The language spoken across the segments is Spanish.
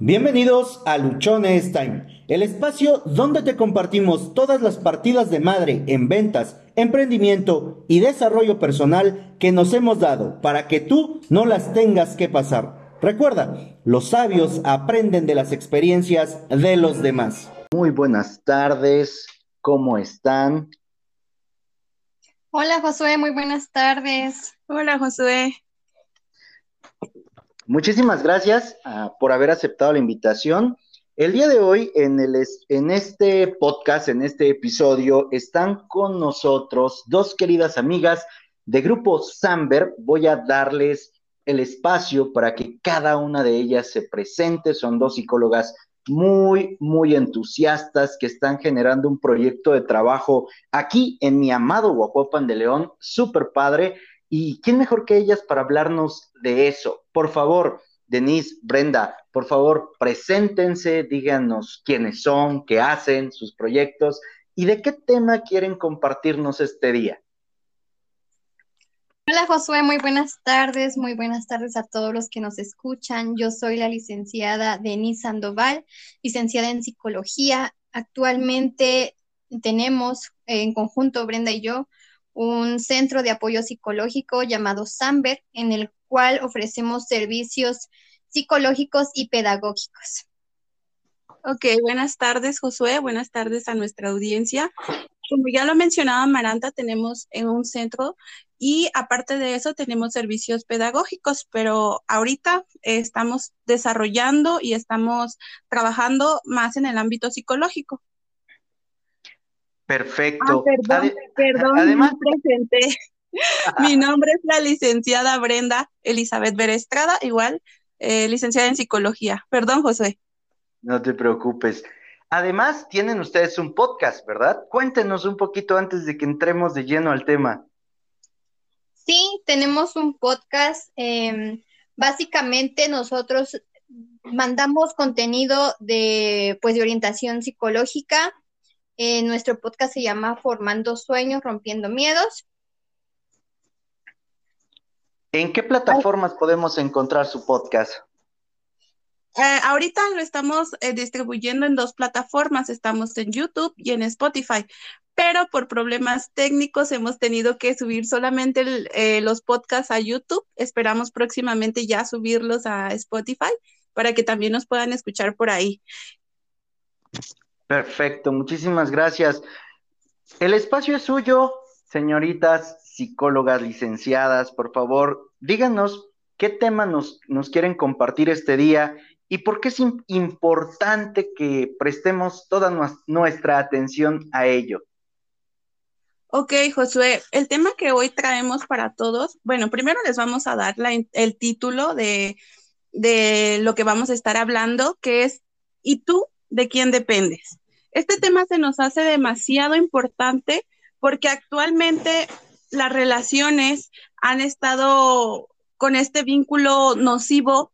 Bienvenidos a Luchones Time, el espacio donde te compartimos todas las partidas de madre en ventas, emprendimiento y desarrollo personal que nos hemos dado para que tú no las tengas que pasar. Recuerda, los sabios aprenden de las experiencias de los demás. Muy buenas tardes, ¿cómo están? Hola Josué, muy buenas tardes. Hola Josué. Muchísimas gracias ah, por haber aceptado la invitación. El día de hoy, en, el, en este podcast, en este episodio, están con nosotros dos queridas amigas de Grupo Samber. Voy a darles el espacio para que cada una de ellas se presente. Son dos psicólogas muy, muy entusiastas que están generando un proyecto de trabajo aquí en mi amado Guajuapan de León, súper padre. ¿Y quién mejor que ellas para hablarnos de eso? Por favor, Denise, Brenda, por favor, preséntense, díganos quiénes son, qué hacen, sus proyectos y de qué tema quieren compartirnos este día. Hola Josué, muy buenas tardes, muy buenas tardes a todos los que nos escuchan. Yo soy la licenciada Denise Sandoval, licenciada en psicología. Actualmente tenemos en conjunto, Brenda y yo, un centro de apoyo psicológico llamado Samber, en el cual ofrecemos servicios psicológicos y pedagógicos. Ok, buenas tardes, Josué. Buenas tardes a nuestra audiencia. Como ya lo mencionaba Maranta, tenemos en un centro y aparte de eso tenemos servicios pedagógicos, pero ahorita estamos desarrollando y estamos trabajando más en el ámbito psicológico. Perfecto. Ah, perdón, perdón, además, presenté. Mi nombre es la licenciada Brenda Elizabeth Berestrada, igual, eh, licenciada en psicología. Perdón, José. No te preocupes. Además, tienen ustedes un podcast, ¿verdad? Cuéntenos un poquito antes de que entremos de lleno al tema. Sí, tenemos un podcast. Em, básicamente nosotros mandamos contenido de, pues, de orientación psicológica eh, nuestro podcast se llama Formando Sueños, Rompiendo Miedos. ¿En qué plataformas podemos encontrar su podcast? Eh, ahorita lo estamos eh, distribuyendo en dos plataformas, estamos en YouTube y en Spotify, pero por problemas técnicos hemos tenido que subir solamente los podcasts a YouTube. Esperamos próximamente ya subirlos a Spotify para que también nos puedan escuchar por ahí. Perfecto, muchísimas gracias. El espacio es suyo, señoritas psicólogas licenciadas, por favor, díganos qué tema nos, quieren compartir este día y por qué es importante que prestemos toda nuestra atención a ello. Ok, Josué, el tema que hoy traemos para todos, bueno, primero les vamos a dar el título de, de lo que vamos a estar hablando, que es ¿Y tú de quién dependes. Este tema se nos hace demasiado importante porque actualmente las relaciones han estado con este vínculo nocivo,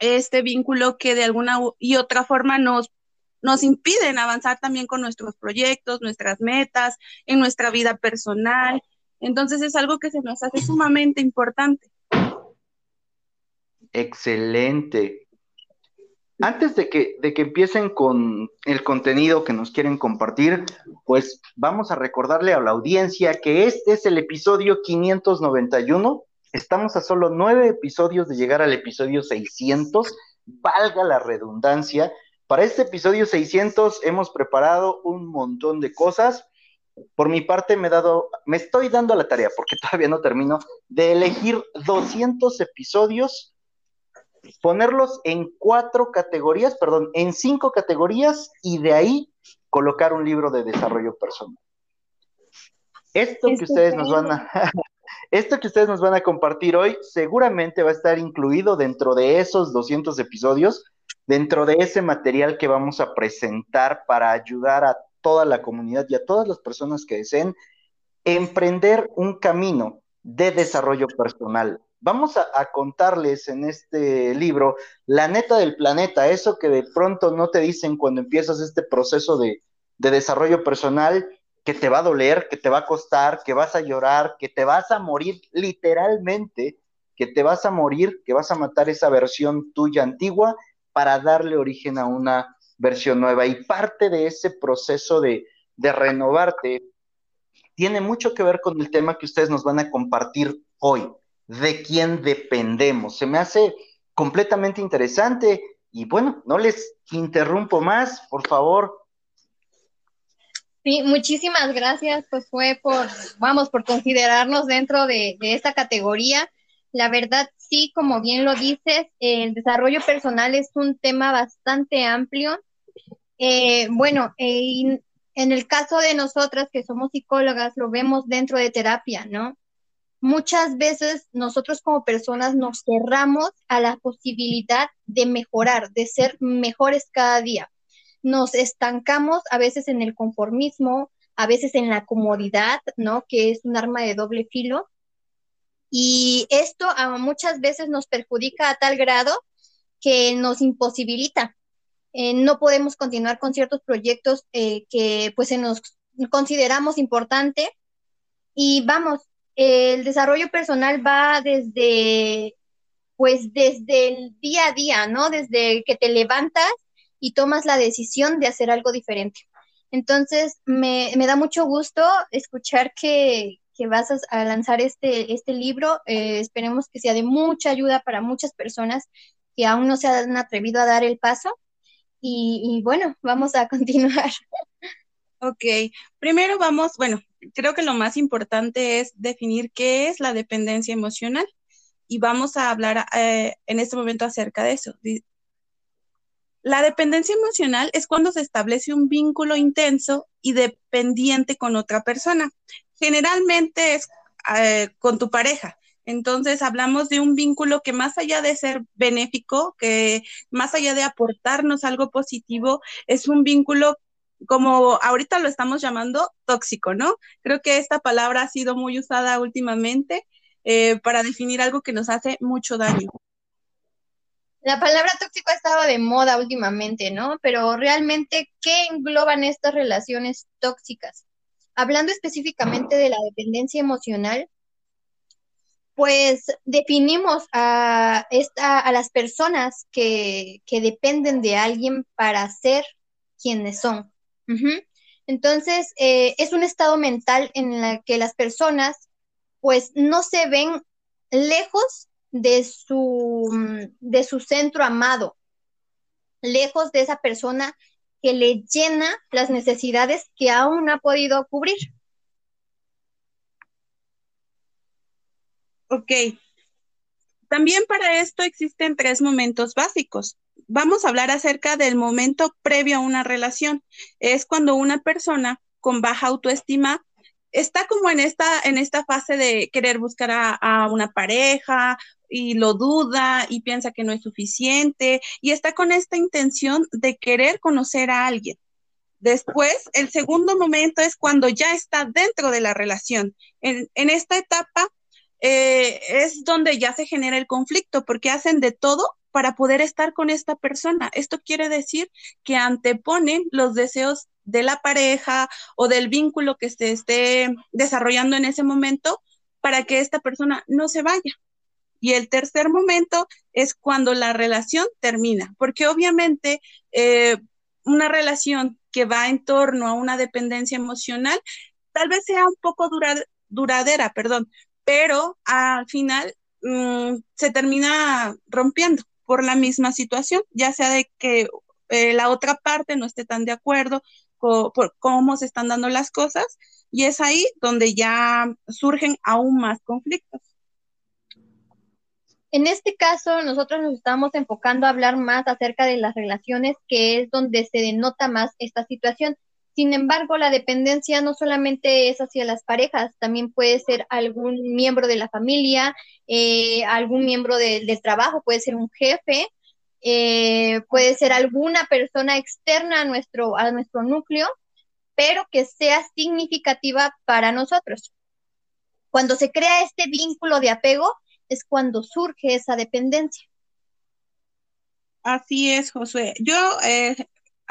este vínculo que de alguna y otra forma nos, nos impiden avanzar también con nuestros proyectos, nuestras metas, en nuestra vida personal. Entonces es algo que se nos hace sumamente importante. Excelente. Antes de que, de que empiecen con el contenido que nos quieren compartir, pues vamos a recordarle a la audiencia que este es el episodio 591. Estamos a solo nueve episodios de llegar al episodio 600. Valga la redundancia. Para este episodio 600 hemos preparado un montón de cosas. Por mi parte me he dado, me estoy dando la tarea, porque todavía no termino, de elegir 200 episodios ponerlos en cuatro categorías, perdón, en cinco categorías y de ahí colocar un libro de desarrollo personal. Esto que ustedes nos van a esto que ustedes nos van a compartir hoy seguramente va a estar incluido dentro de esos 200 episodios, dentro de ese material que vamos a presentar para ayudar a toda la comunidad y a todas las personas que deseen emprender un camino de desarrollo personal, vamos a, contarles en este libro la neta del planeta, eso que de pronto no te dicen cuando empiezas este proceso de, de desarrollo personal, que te va a doler, que te va a costar, que vas a llorar, que te vas a morir literalmente, que te vas a morir, que vas a matar esa versión tuya antigua para darle origen a una versión nueva. Y parte de ese proceso de renovarte tiene mucho que ver con el tema que ustedes nos van a compartir hoy, de quién dependemos. Se me hace completamente interesante y bueno, no les interrumpo más, por favor. Sí, muchísimas gracias, pues fue por, vamos, por considerarnos dentro de, esta categoría. La verdad, sí, como bien lo dices, el desarrollo personal es un tema bastante amplio. Eh, bueno, eh, en el caso de nosotras que somos psicólogas, lo vemos dentro de terapia, ¿no? Muchas veces nosotros como personas nos cerramos a la posibilidad de mejorar, de ser mejores cada día. Nos estancamos a veces en el conformismo, a veces en la comodidad, ¿no? Que es un arma de doble filo. Y esto muchas veces nos perjudica a tal grado que nos imposibilita eh, no podemos continuar con ciertos proyectos eh, que pues se nos consideramos importante. Y vamos, el desarrollo personal va desde, pues desde el día a día, ¿no? Desde que te levantas y tomas la decisión de hacer algo diferente. Entonces, me, da mucho gusto escuchar que, vas a, lanzar este, este libro. Eh, esperemos que sea de mucha ayuda para muchas personas que aún no se han atrevido a dar el paso. Y, bueno, vamos a continuar. Ok, primero vamos, bueno, creo que lo más importante es definir qué es la dependencia emocional y vamos a hablar eh, en este momento acerca de eso. La dependencia emocional es cuando se establece un vínculo intenso y dependiente con otra persona. Generalmente es eh, con tu pareja, entonces hablamos de un vínculo que más allá de ser benéfico, que más allá de aportarnos algo positivo, es un vínculo como ahorita lo estamos llamando tóxico, ¿no? Creo que esta palabra ha sido muy usada últimamente eh, para definir algo que nos hace mucho daño. La palabra tóxico ha estado de moda últimamente, ¿no? Pero realmente, ¿qué engloban estas relaciones tóxicas? Hablando específicamente de la dependencia emocional, pues definimos a, esta, a las personas que, dependen de alguien para ser quienes son. Entonces, eh, es un estado mental en el que las personas pues no se ven lejos de su, de su centro amado, lejos de esa persona que le llena las necesidades que aún no ha podido cubrir. Ok. También para esto existen tres momentos básicos. Vamos a hablar acerca del momento previo a una relación. Es cuando una persona con baja autoestima está como en esta, en esta fase de querer buscar a, una pareja y lo duda y piensa que no es suficiente y está con esta intención de querer conocer a alguien. Después, el segundo momento es cuando ya está dentro de la relación. En, en esta etapa eh, es donde ya se genera el conflicto, porque hacen de todo para poder estar con esta persona. Esto quiere decir que anteponen los deseos de la pareja o del vínculo que se esté desarrollando en ese momento para que esta persona no se vaya. Y el tercer momento es cuando la relación termina, porque obviamente eh, una relación que va en torno a una dependencia emocional tal vez sea un poco duradera, perdón, pero al final mm, se termina rompiendo por la misma situación, ya sea de que eh, la otra parte no esté tan de acuerdo con, por cómo se están dando las cosas, y es ahí donde ya surgen aún más conflictos. En este caso, nosotros nos estamos enfocando a hablar más acerca de las relaciones, que es donde se denota más esta situación. Sin embargo, la dependencia no solamente es hacia las parejas, también puede ser algún miembro de la familia, eh, algún miembro del trabajo, puede ser un jefe, eh, puede ser alguna persona externa a nuestro, a nuestro núcleo, pero que sea significativa para nosotros. Cuando se crea este vínculo de apego es cuando surge esa dependencia. Así es, Josué. Yo eh,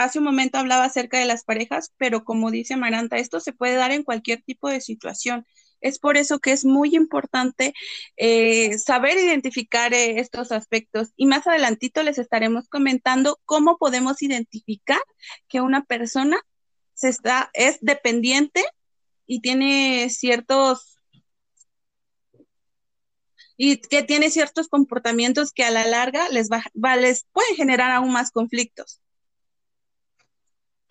hace un momento hablaba acerca de las parejas, pero como dice Maranta, esto se puede dar en cualquier tipo de situación. Es por eso que es muy importante eh, saber identificar eh, estos aspectos y más adelantito les estaremos comentando cómo podemos identificar que una persona se está, es dependiente y tiene ciertos y que tiene ciertos comportamientos que a la larga les, va, les pueden generar aún más conflictos.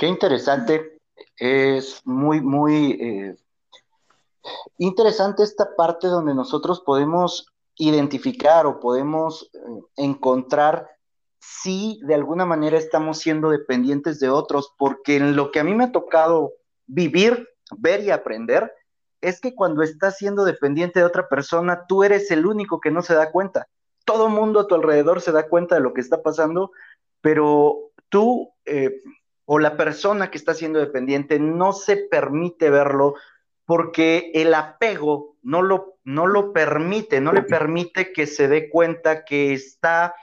Qué interesante, es muy, muy eh, interesante esta parte donde nosotros podemos identificar o podemos eh, encontrar si de alguna manera estamos siendo dependientes de otros, porque en lo que a mí me ha tocado vivir, ver y aprender, es que cuando estás siendo dependiente de otra persona, tú eres el único que no se da cuenta. Todo mundo a tu alrededor se da cuenta de lo que está pasando, pero tú eh, o la persona que está siendo dependiente no se permite verlo porque el apego no lo, no lo permite, no le permite que se dé cuenta que está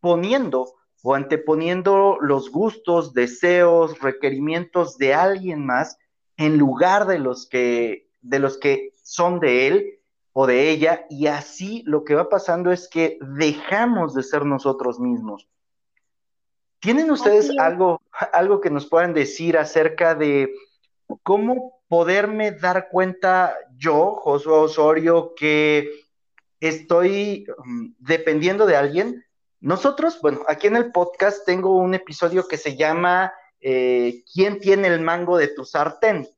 poniendo o anteponiendo los gustos, deseos, requerimientos de alguien más en lugar de los que de los que son de él o de ella y así lo que va pasando es que dejamos de ser nosotros mismos. ¿Tienen ustedes algo algo que nos puedan decir acerca de cómo poderme dar cuenta yo, Josué Osorio, que estoy um, dependiendo de alguien? Nosotros, bueno, aquí en el podcast tengo un episodio que se llama eh, ¿Quién tiene el mango de tu sartén?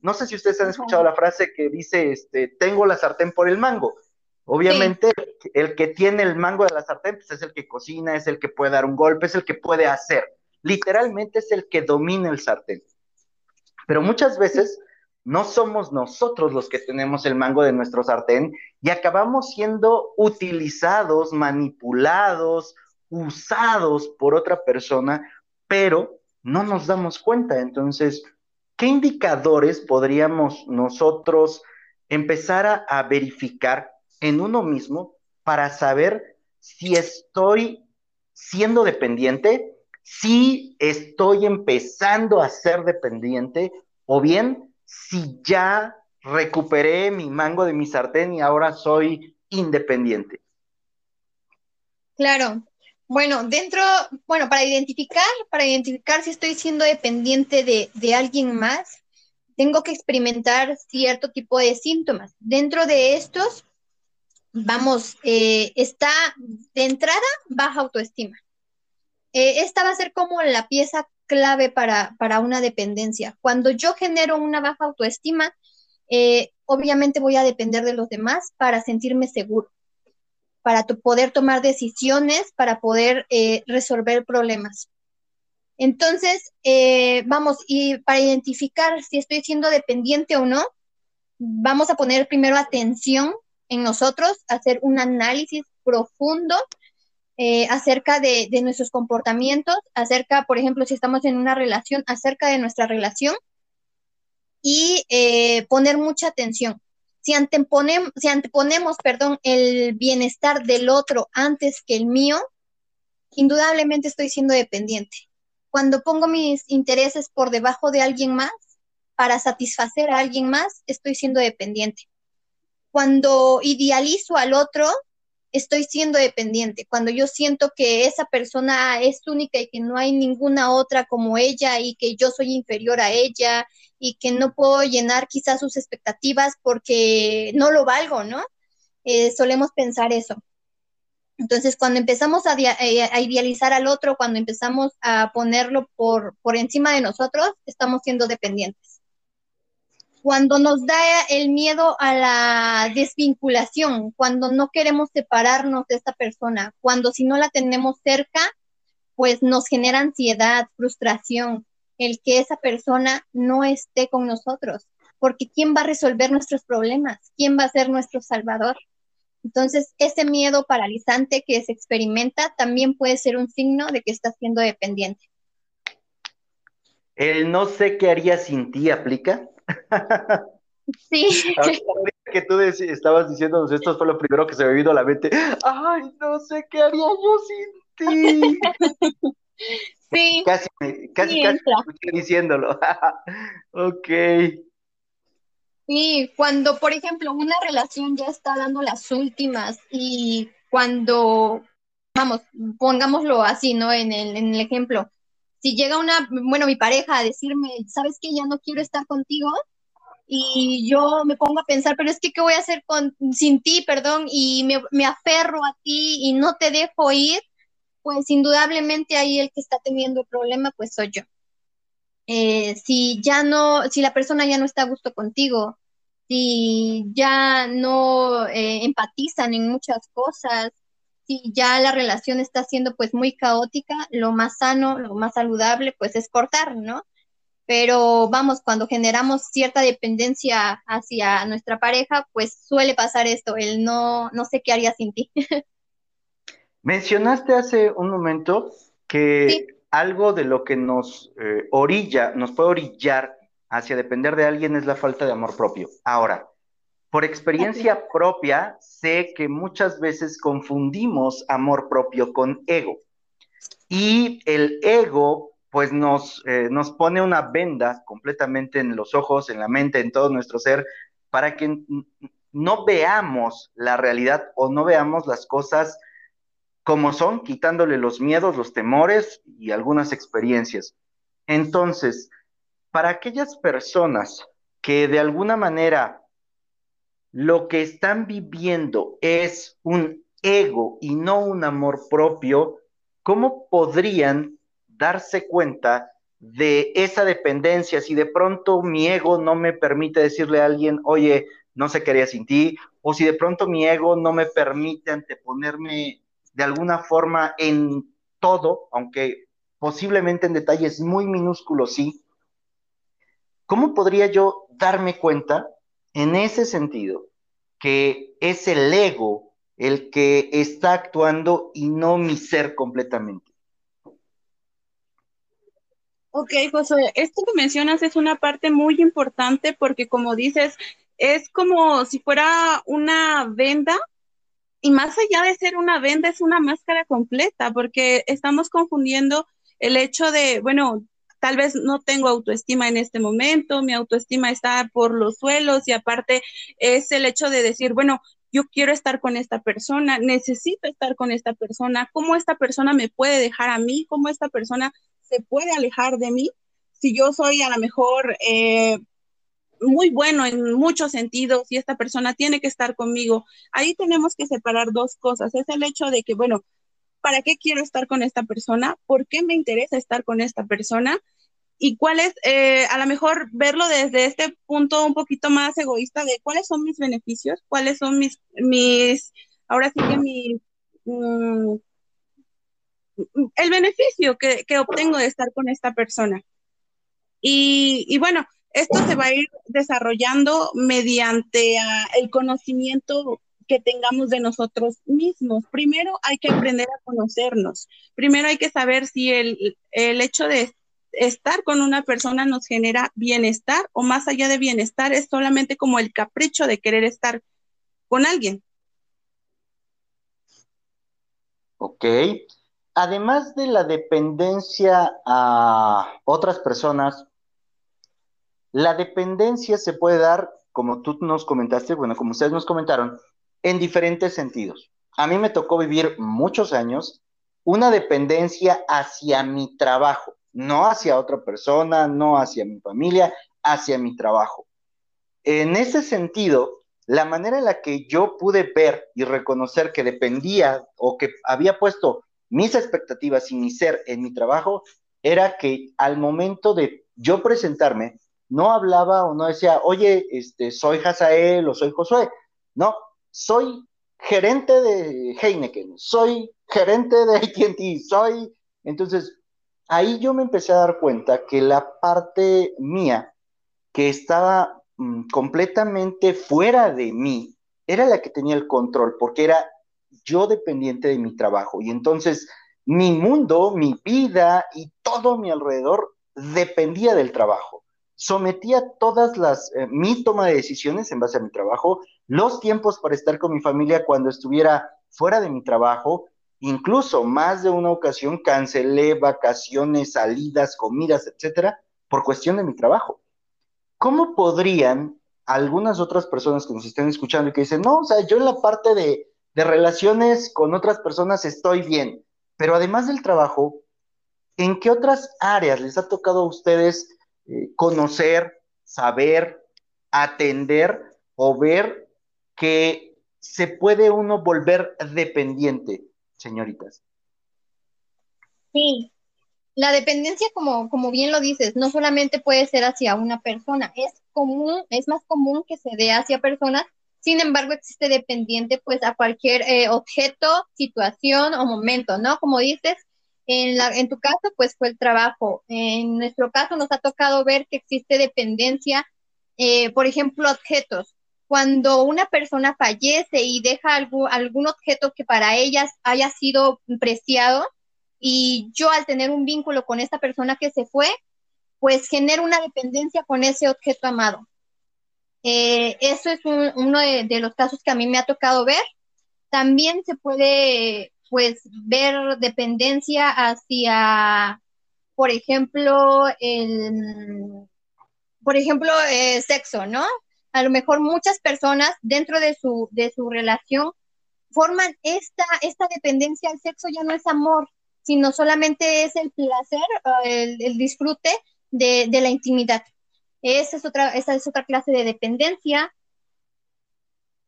No sé si ustedes han escuchado la frase que dice, este, tengo la sartén por el mango. Obviamente, el que tiene el mango de la sartén pues, es el que cocina, es el que puede dar un golpe, es el que puede hacer. Literalmente es el que domina el sartén. Pero muchas veces no somos nosotros los que tenemos el mango de nuestro sartén y acabamos siendo utilizados, manipulados, usados por otra persona, pero no nos damos cuenta. Entonces, ¿qué indicadores podríamos nosotros empezar a, verificar en uno mismo para saber si estoy siendo dependiente, si estoy empezando a ser dependiente o bien si ya recuperé mi mango de mi sartén y ahora soy independiente? Claro. Bueno, dentro, bueno, para identificar, para identificar si estoy siendo dependiente de, alguien más, tengo que experimentar cierto tipo de síntomas. Dentro de estos, vamos, eh, está de entrada baja autoestima. Eh, esta va a ser como la pieza clave para, una dependencia. Cuando yo genero una baja autoestima, eh, obviamente voy a depender de los demás para sentirme seguro, para poder tomar decisiones, para poder resolver problemas. Entonces, vamos, y para identificar si estoy siendo dependiente o no, vamos a poner primero atención en nosotros, hacer un análisis profundo eh, acerca de, nuestros comportamientos, acerca, por ejemplo, si estamos en una relación, acerca de nuestra relación y eh, poner mucha atención. Si, si anteponemos, perdón, el bienestar del otro antes que el mío, indudablemente estoy siendo dependiente. Cuando pongo mis intereses por debajo de alguien más, para satisfacer a alguien más, estoy siendo dependiente. Cuando idealizo al otro, estoy siendo dependiente, cuando yo siento que esa persona es única y que no hay ninguna otra como ella y que yo soy inferior a ella y que no puedo llenar quizás sus expectativas porque no lo valgo, ¿no? Eh, solemos pensar eso. Entonces, cuando empezamos eh, a, idealizar al otro, cuando empezamos a ponerlo por, por encima de nosotros, estamos siendo dependientes cuando nos da el miedo a la desvinculación, cuando no queremos separarnos de esta persona, cuando si no la tenemos cerca, pues nos genera ansiedad, frustración, el que esa persona no esté con nosotros, porque ¿quién va a resolver nuestros problemas? ¿Quién va a ser nuestro salvador? Entonces, ese miedo paralizante que se experimenta también puede ser un signo de que está siendo dependiente. El no sé qué haría sin ti aplica. Sí. que tú estabas diciéndonos esto fue lo primero que se me vino a la mente. Ay, no sé qué haría yo sin ti. Sí. Casi, casi, casi diciéndolo. ok. Sí, cuando, por ejemplo, una relación ya está dando las últimas y cuando, vamos, pongámoslo así, ¿no? En el, en el ejemplo, si llega una, bueno, mi pareja a decirme, ¿sabes qué? Ya no quiero estar contigo. Y yo me pongo a pensar, pero es que, ¿qué voy a hacer con, sin ti, perdón? Y me, me aferro a ti y no te dejo ir, pues indudablemente ahí el que está teniendo el problema, pues soy yo. Eh, si ya no, si la persona ya no está a gusto contigo, si ya no eh, empatizan en muchas cosas, si ya la relación está siendo pues muy caótica, lo más sano, lo más saludable pues es cortar, ¿no? Pero vamos, cuando generamos cierta dependencia hacia nuestra pareja, pues suele pasar esto, el no, no sé qué haría sin ti. Mencionaste hace un momento que algo de lo que nos eh, orilla, nos puede orillar hacia depender de alguien es la falta de amor propio. Ahora, por experiencia propia, sé que muchas veces confundimos amor propio con ego. Y el ego, pues nos, eh, nos pone una venda completamente en los ojos, en la mente, en todo nuestro ser, para que no veamos la realidad o no veamos las cosas como son, quitándole los miedos, los temores y algunas experiencias. Entonces, para aquellas personas que de alguna manera lo que están viviendo es un ego y no un amor propio, ¿cómo podrían darse cuenta de esa dependencia? Si de pronto mi ego no me permite decirle a alguien, oye, no se quería sin ti, o si de pronto mi ego no me permite anteponerme de alguna forma en todo, aunque posiblemente en detalles muy minúsculos sí, ¿cómo podría yo darme cuenta en ese sentido que es el ego el que está actuando y no mi ser completamente? Ok, José, esto que mencionas es una parte muy importante porque como dices, es como si fuera una venda y más allá de ser una venda, es una máscara completa, porque estamos confundiendo el hecho de, bueno, tal vez no tengo autoestima en este momento, mi autoestima está por los suelos y aparte es el hecho de decir, bueno, yo quiero estar con esta persona, necesito estar con esta persona, cómo esta persona me puede dejar a mí, cómo esta persona se puede alejar de mí. Si yo soy a lo mejor eh, muy bueno en muchos sentidos y esta persona tiene que estar conmigo. Ahí tenemos que separar dos cosas. Es el hecho de que, bueno, ¿para qué quiero estar con esta persona? ¿Por qué me interesa estar con esta persona? Y cuál es, eh, a lo mejor verlo desde este punto un poquito más egoísta de cuáles son mis beneficios, cuáles son mis, mis, ahora sí que mi, mm, el beneficio que, que obtengo de estar con esta persona. Y, y bueno, esto se va a ir desarrollando mediante el conocimiento que tengamos de nosotros mismos. Primero hay que aprender a conocernos. Primero hay que saber si el, el hecho de estar con una persona nos genera bienestar o más allá de bienestar es solamente como el capricho de querer estar con alguien. Ok. Además de la dependencia a otras personas, la dependencia se puede dar, como tú nos comentaste, bueno, como ustedes nos comentaron, en diferentes sentidos. A mí me tocó vivir muchos años una dependencia hacia mi trabajo, no hacia otra persona, no hacia mi familia, hacia mi trabajo. En ese sentido, la manera en la que yo pude ver y reconocer que dependía o que había puesto mis expectativas y mi ser en mi trabajo era que al momento de yo presentarme, no hablaba o no decía, oye, este, soy Hazael o soy Josué. No, soy gerente de Heineken, soy gerente de ATT, soy... Entonces, ahí yo me empecé a dar cuenta que la parte mía, que estaba mm, completamente fuera de mí, era la que tenía el control, porque era yo dependiente de mi trabajo. Y entonces mi mundo, mi vida y todo mi alrededor dependía del trabajo sometía todas las, eh, mi toma de decisiones en base a mi trabajo, los tiempos para estar con mi familia cuando estuviera fuera de mi trabajo, incluso más de una ocasión cancelé vacaciones, salidas, comidas, etcétera, por cuestión de mi trabajo. ¿Cómo podrían algunas otras personas que nos estén escuchando y que dicen, no, o sea, yo en la parte de, de relaciones con otras personas estoy bien, pero además del trabajo, ¿en qué otras áreas les ha tocado a ustedes eh, conocer, saber, atender o ver que se puede uno volver dependiente, señoritas? Sí, la dependencia, como, como bien lo dices, no solamente puede ser hacia una persona, es común, es más común que se dé hacia personas, sin embargo existe dependiente pues a cualquier eh, objeto, situación o momento, ¿no? Como dices, en, la, en tu caso pues fue el trabajo, en nuestro caso nos ha tocado ver que existe dependencia, eh, por ejemplo, objetos. Cuando una persona fallece y deja algún, algún objeto que para ellas haya sido preciado, y yo al tener un vínculo con esta persona que se fue, pues genero una dependencia con ese objeto amado. Eh, eso es uno de, los casos que a mí me ha tocado ver. También se puede, pues, ver dependencia hacia, por ejemplo, el, por ejemplo, eh, sexo, ¿no? A lo mejor muchas personas dentro de su, de su relación forman esta, esta dependencia al sexo, ya no es amor, sino solamente es el placer, el, disfrute de, la intimidad. Esa es, otra, esa es otra clase de dependencia.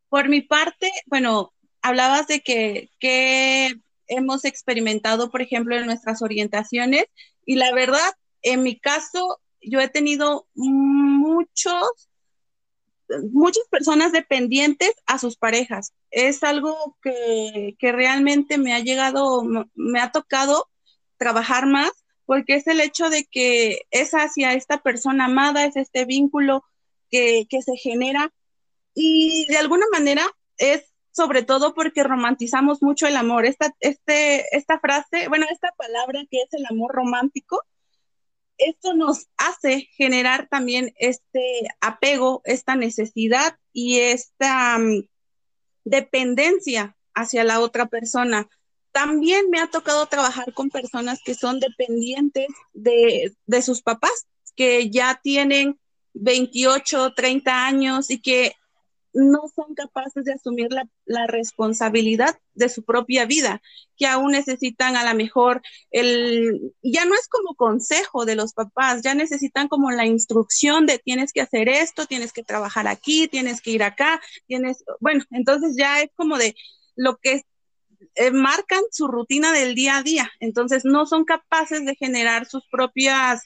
Por mi parte, bueno, hablabas de que, que hemos experimentado, por ejemplo, en nuestras orientaciones, y la verdad, en mi caso, yo he tenido muchos muchas personas dependientes a sus parejas. Es algo que, realmente me ha llegado, me ha tocado trabajar más, porque es el hecho de que es hacia esta persona amada, es este vínculo que, se genera y de alguna manera es sobre todo porque romantizamos mucho el amor. Esta, este, esta frase, bueno, esta palabra que es el amor romántico, esto nos hace generar también este apego, esta necesidad y esta mm, dependencia hacia la otra persona. También me ha tocado trabajar con personas que son dependientes de, de sus papás, que ya tienen 28, 30 años y que no son capaces de asumir la, responsabilidad de su propia vida, que aún necesitan a lo mejor el, ya no es como consejo de los papás, ya necesitan como la instrucción de tienes que hacer esto, tienes que trabajar aquí, tienes que ir acá, tienes, bueno, entonces ya es como de lo que eh, marcan su rutina del día a día, entonces no son capaces de generar sus propias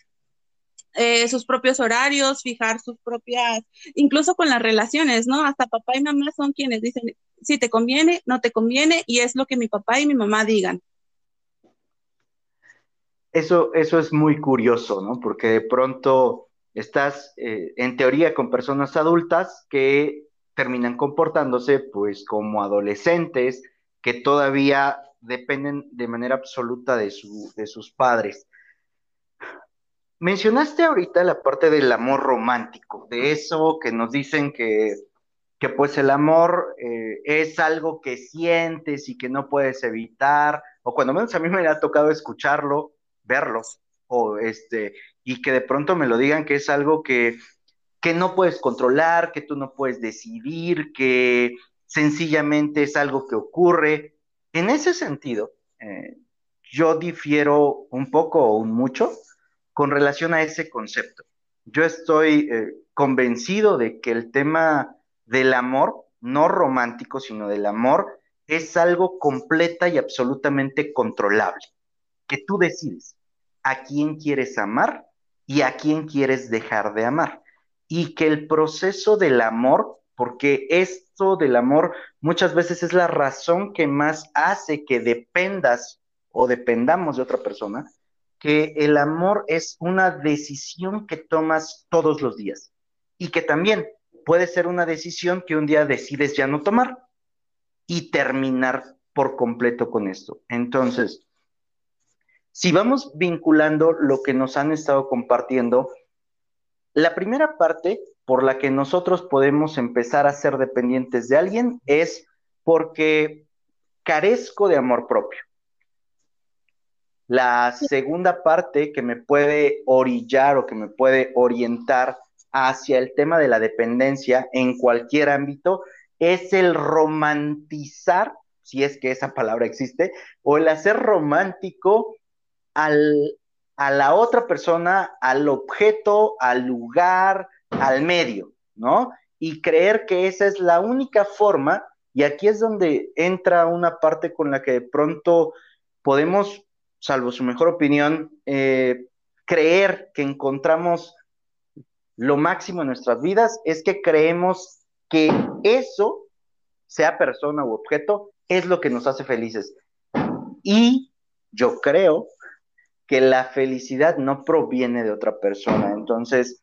eh, sus propios horarios, fijar sus propias, incluso con las relaciones, ¿no? Hasta papá y mamá son quienes dicen si te conviene, no te conviene, y es lo que mi papá y mi mamá digan. Eso, eso es muy curioso, ¿no? Porque de pronto estás eh, en teoría con personas adultas que terminan comportándose pues como adolescentes que todavía dependen de manera absoluta de, su, de sus padres. Mencionaste ahorita la parte del amor romántico, de eso que nos dicen que, que pues el amor eh, es algo que sientes y que no puedes evitar, o cuando menos a mí me ha tocado escucharlo, verlo, o este, y que de pronto me lo digan que es algo que, que no puedes controlar, que tú no puedes decidir, que sencillamente es algo que ocurre. En ese sentido, eh, yo difiero un poco o un mucho con relación a ese concepto. Yo estoy eh, convencido de que el tema del amor, no romántico, sino del amor, es algo completa y absolutamente controlable, que tú decides a quién quieres amar y a quién quieres dejar de amar. Y que el proceso del amor, porque esto del amor muchas veces es la razón que más hace que dependas o dependamos de otra persona, que el amor es una decisión que tomas todos los días y que también puede ser una decisión que un día decides ya no tomar y terminar por completo con esto. Entonces, si vamos vinculando lo que nos han estado compartiendo, la primera parte por la que nosotros podemos empezar a ser dependientes de alguien es porque carezco de amor propio. La segunda parte que me puede orillar o que me puede orientar hacia el tema de la dependencia en cualquier ámbito es el romantizar, si es que esa palabra existe, o el hacer romántico al, a la otra persona, al objeto, al lugar, al medio, ¿no? Y creer que esa es la única forma, y aquí es donde entra una parte con la que de pronto podemos, salvo su mejor opinión, eh, creer que encontramos lo máximo en nuestras vidas, es que creemos que eso, sea persona u objeto, es lo que nos hace felices. Y yo creo que la felicidad no proviene de otra persona. Entonces,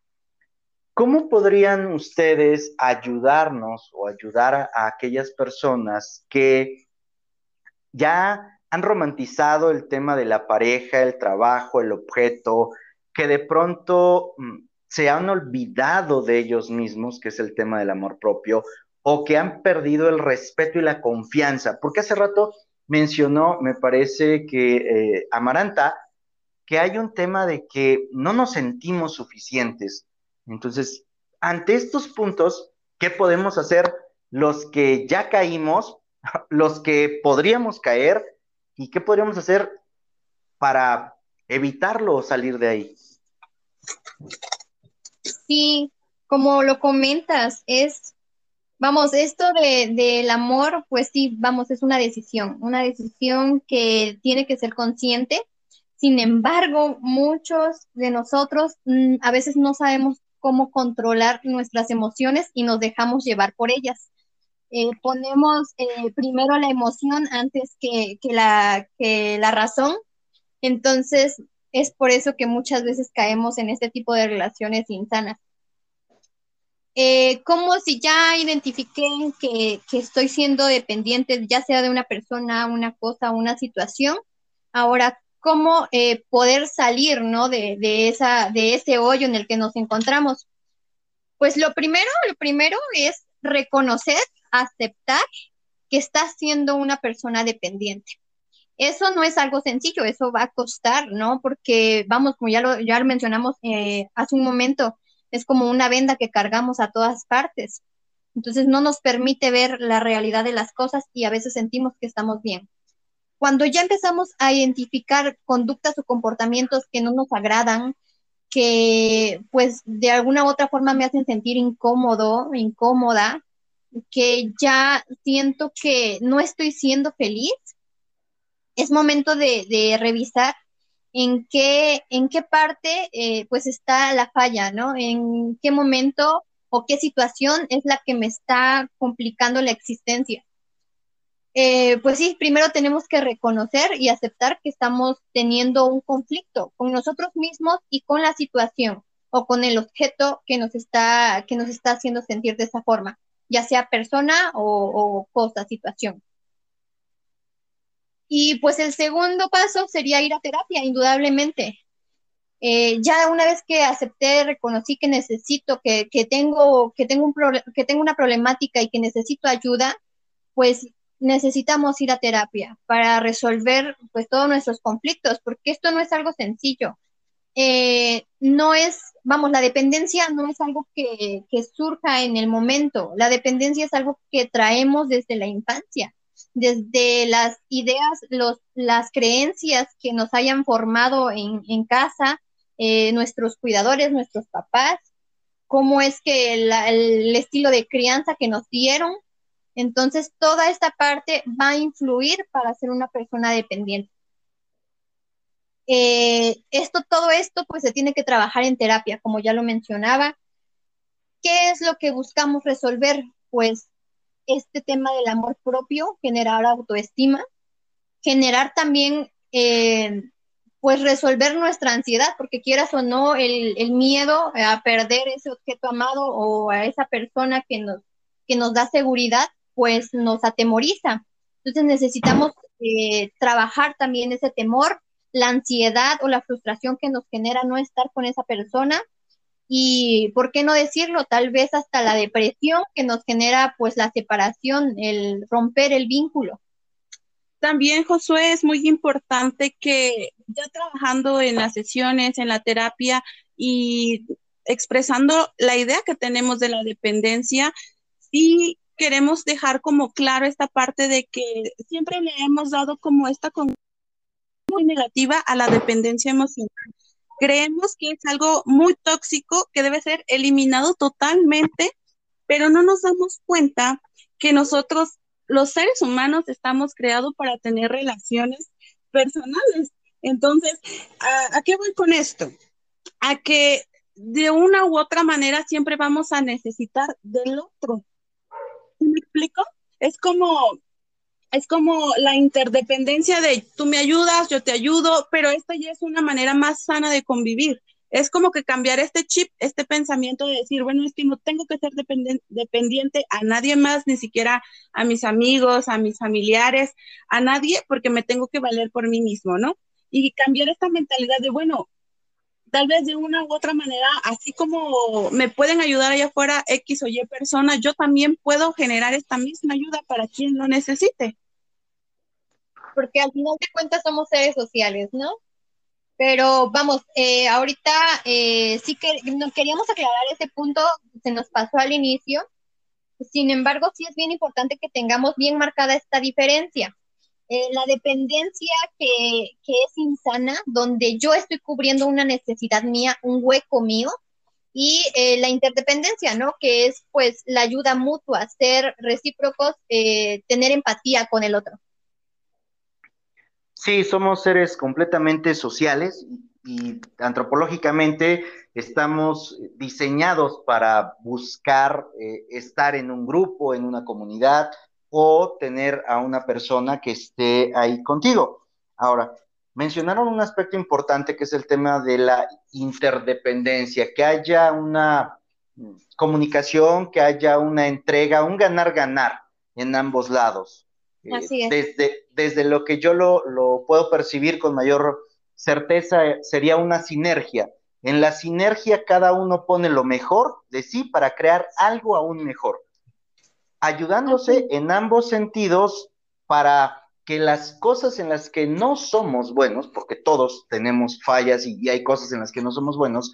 ¿cómo podrían ustedes ayudarnos o ayudar a, aquellas personas que ya han romantizado el tema de la pareja, el trabajo, el objeto, que de pronto mm, se han olvidado de ellos mismos, que es el tema del amor propio, o que han perdido el respeto y la confianza? Porque hace rato mencionó, me parece que eh, Amaranta, que hay un tema de que no nos sentimos suficientes. Entonces, ante estos puntos, ¿qué podemos hacer los que ya caímos, los que podríamos caer y qué podríamos hacer para evitarlo o salir de ahí? Sí, como lo comentas, es, vamos, esto de, del amor, pues sí, vamos, es una decisión, una decisión que tiene que ser consciente sin embargo, muchos de nosotros mm, a veces no sabemos cómo controlar nuestras emociones y nos dejamos llevar por ellas. Eh, ponemos eh, primero la emoción antes que, la, que la razón. Entonces, es por eso que muchas veces caemos en este tipo de relaciones insanas. Eh, como si ya identifiqué que, que, estoy siendo dependiente, ya sea de una persona, una cosa, una situación, ahora cómo eh, poder salir, ¿no? De, esa, de ese hoyo en el que nos encontramos. Pues lo primero, lo primero es reconocer, aceptar que estás siendo una persona dependiente. Eso no es algo sencillo, eso va a costar, ¿no? Porque, vamos, como ya lo, ya lo mencionamos eh, hace un momento, es como una venda que cargamos a todas partes. Entonces no nos permite ver la realidad de las cosas y a veces sentimos que estamos bien. Cuando ya empezamos a identificar conductas o comportamientos que no nos agradan, que pues de alguna u otra forma me hacen sentir incómodo, incómoda, que ya siento que no estoy siendo feliz, es momento de, revisar en qué, en qué parte eh, pues está la falla, ¿no? En qué momento o qué situación es la que me está complicando la existencia. Eh, pues sí, primero tenemos que reconocer y aceptar que estamos teniendo un conflicto con nosotros mismos y con la situación o con el objeto que nos está, que nos está haciendo sentir de esa forma, ya sea persona o, cosa, situación. Y pues el segundo paso sería ir a terapia, indudablemente. Eh, ya una vez que acepté, reconocí que necesito, que, tengo, que, tengo un que tengo una problemática y que necesito ayuda, pues necesitamos ir a terapia para resolver pues todos nuestros conflictos, porque esto no es algo sencillo. Eh, no es, vamos, la dependencia no es algo que, surja en el momento, la dependencia es algo que traemos desde la infancia, desde las ideas, los, las creencias que nos hayan formado en, casa, eh, nuestros cuidadores, nuestros papás, cómo es que el estilo de crianza que nos dieron entonces, toda esta parte va a influir para ser una persona dependiente. Eh, esto, todo esto, pues se tiene que trabajar en terapia, como ya lo mencionaba. ¿Qué es lo que buscamos resolver? Pues este tema del amor propio, generar autoestima, generar también, eh, pues resolver nuestra ansiedad, porque quieras o no, el, el, miedo a perder ese objeto amado o a esa persona que nos, que nos da seguridad, pues nos atemoriza. Entonces necesitamos eh, trabajar también ese temor, la ansiedad o la frustración que nos genera no estar con esa persona y, ¿por qué no decirlo? Tal vez hasta la depresión que nos genera pues la separación, el romper el vínculo. También, Josué, es muy importante que ya trabajando en las sesiones, en la terapia y expresando la idea que tenemos de la dependencia, sí queremos dejar como claro esta parte de que siempre le hemos dado como esta muy negativa a la dependencia emocional. Creemos que es algo muy tóxico que debe ser eliminado totalmente, pero no nos damos cuenta que nosotros, los seres humanos, estamos creados para tener relaciones personales. Entonces, ¿a, qué voy con esto? A que de una u otra manera siempre vamos a necesitar del otro. ¿Me explico? Es como, es como la interdependencia de tú me ayudas, yo te ayudo, pero esta ya es una manera más sana de convivir. Es como que cambiar este chip, este pensamiento de decir, bueno, es que no tengo que ser dependiente a nadie más, ni siquiera a mis amigos, a mis familiares, a nadie, porque me tengo que valer por mí mismo, ¿no? Y cambiar esta mentalidad de, bueno, tal vez de una u otra manera, así como me pueden ayudar allá afuera X o Y personas, yo también puedo generar esta misma ayuda para quien lo necesite. Porque al final de cuentas somos seres sociales, ¿no? Pero vamos, eh, ahorita eh, sí que nos queríamos aclarar ese punto, se nos pasó al inicio. Sin embargo, sí es bien importante que tengamos bien marcada esta diferencia. Eh, la dependencia que, es insana, donde yo estoy cubriendo una necesidad mía, un hueco mío, y eh, la interdependencia, ¿no? Que es pues la ayuda mutua, ser recíprocos, eh, tener empatía con el otro. Sí, somos seres completamente sociales y antropológicamente estamos diseñados para buscar estar en un grupo, en una comunidad, o tener a una persona que esté ahí contigo. Ahora, mencionaron un aspecto importante que es el tema de la interdependencia, que haya una comunicación, que haya una entrega, un ganar-ganar en ambos lados. Eh, Así es. Desde, desde lo que yo lo, lo puedo percibir con mayor certeza, sería una sinergia. En la sinergia cada uno pone lo mejor de sí para crear algo aún mejor ayudándose en ambos sentidos para que las cosas en las que no somos buenos, porque todos tenemos fallas y, hay cosas en las que no somos buenos,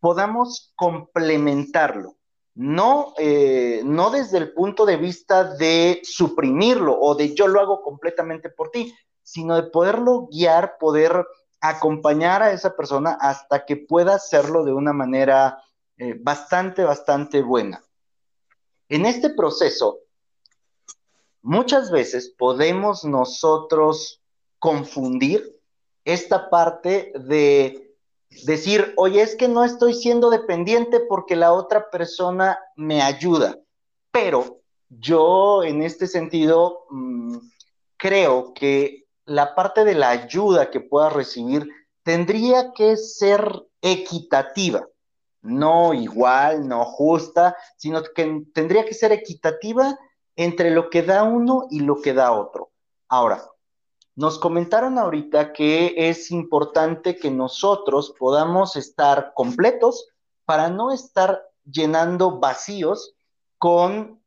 podamos complementarlo. No, eh, no desde el punto de vista de suprimirlo o de yo lo hago completamente por ti, sino de poderlo guiar, poder acompañar a esa persona hasta que pueda hacerlo de una manera eh, bastante, bastante buena. En este proceso, muchas veces podemos nosotros confundir esta parte de decir, oye, es que no estoy siendo dependiente porque la otra persona me ayuda, pero yo en este sentido mm, creo que la parte de la ayuda que pueda recibir tendría que ser equitativa no igual, no justa, sino que tendría que ser equitativa entre lo que da uno y lo que da otro. Ahora, nos comentaron ahorita que es importante que nosotros podamos estar completos para no estar llenando vacíos con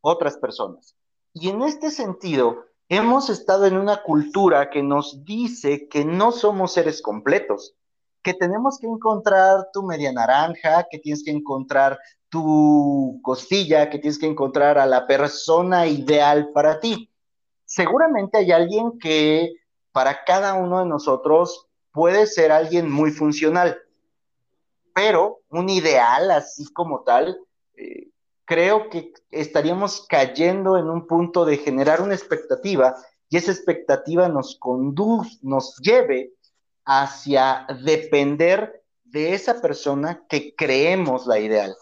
otras personas. Y en este sentido, hemos estado en una cultura que nos dice que no somos seres completos, que tenemos que encontrar tu media naranja, que tienes que encontrar tu costilla, que tienes que encontrar a la persona ideal para ti. Seguramente hay alguien que para cada uno de nosotros puede ser alguien muy funcional, pero un ideal así como tal, eh, creo que estaríamos cayendo en un punto de generar una expectativa y esa expectativa nos conduce, nos lleve hacia depender de esa persona que creemos la ideal.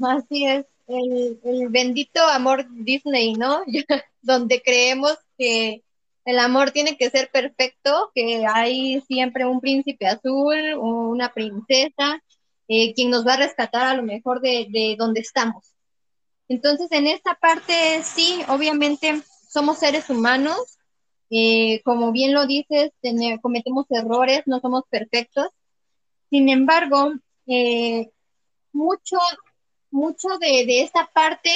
Así es, el, bendito amor Disney, ¿no? Donde creemos que el amor tiene que ser perfecto, que hay siempre un príncipe azul, una princesa, eh, quien nos va a rescatar a lo mejor de, de donde estamos. Entonces, en esta parte, sí, obviamente somos seres humanos, eh, como bien lo dices, cometemos errores, no somos perfectos. Sin embargo, eh, mucho, mucho de, esta parte,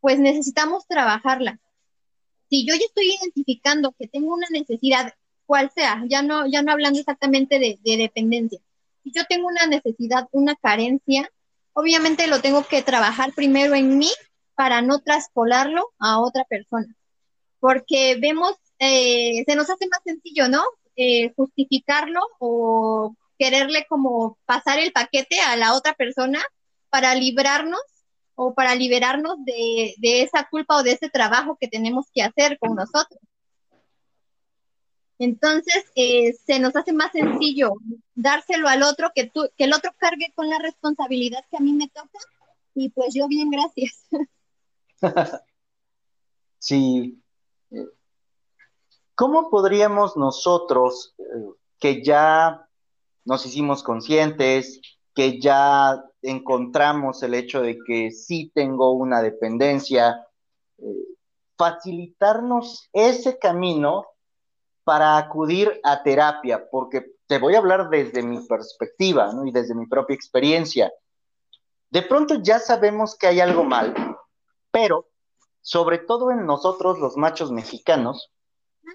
pues necesitamos trabajarla. Si yo ya estoy identificando que tengo una necesidad, cual sea, ya no, ya no hablando exactamente de, dependencia, si yo tengo una necesidad, una carencia, obviamente lo tengo que trabajar primero en mí para no traspolarlo a otra persona. Porque vemos, eh, se nos hace más sencillo, ¿no? Eh, justificarlo o quererle como pasar el paquete a la otra persona para librarnos o para liberarnos de, esa culpa o de ese trabajo que tenemos que hacer con nosotros. Entonces, eh, se nos hace más sencillo dárselo al otro, que, el otro cargue con la responsabilidad que a mí me toca, y pues yo bien, gracias. sí. ¿Cómo podríamos nosotros, eh, que ya nos hicimos conscientes, que ya encontramos el hecho de que sí tengo una dependencia, eh, facilitarnos ese camino para acudir a terapia, porque te voy a hablar desde mi perspectiva y desde mi propia experiencia. De pronto ya sabemos que hay algo mal, pero sobre todo en nosotros los machos mexicanos,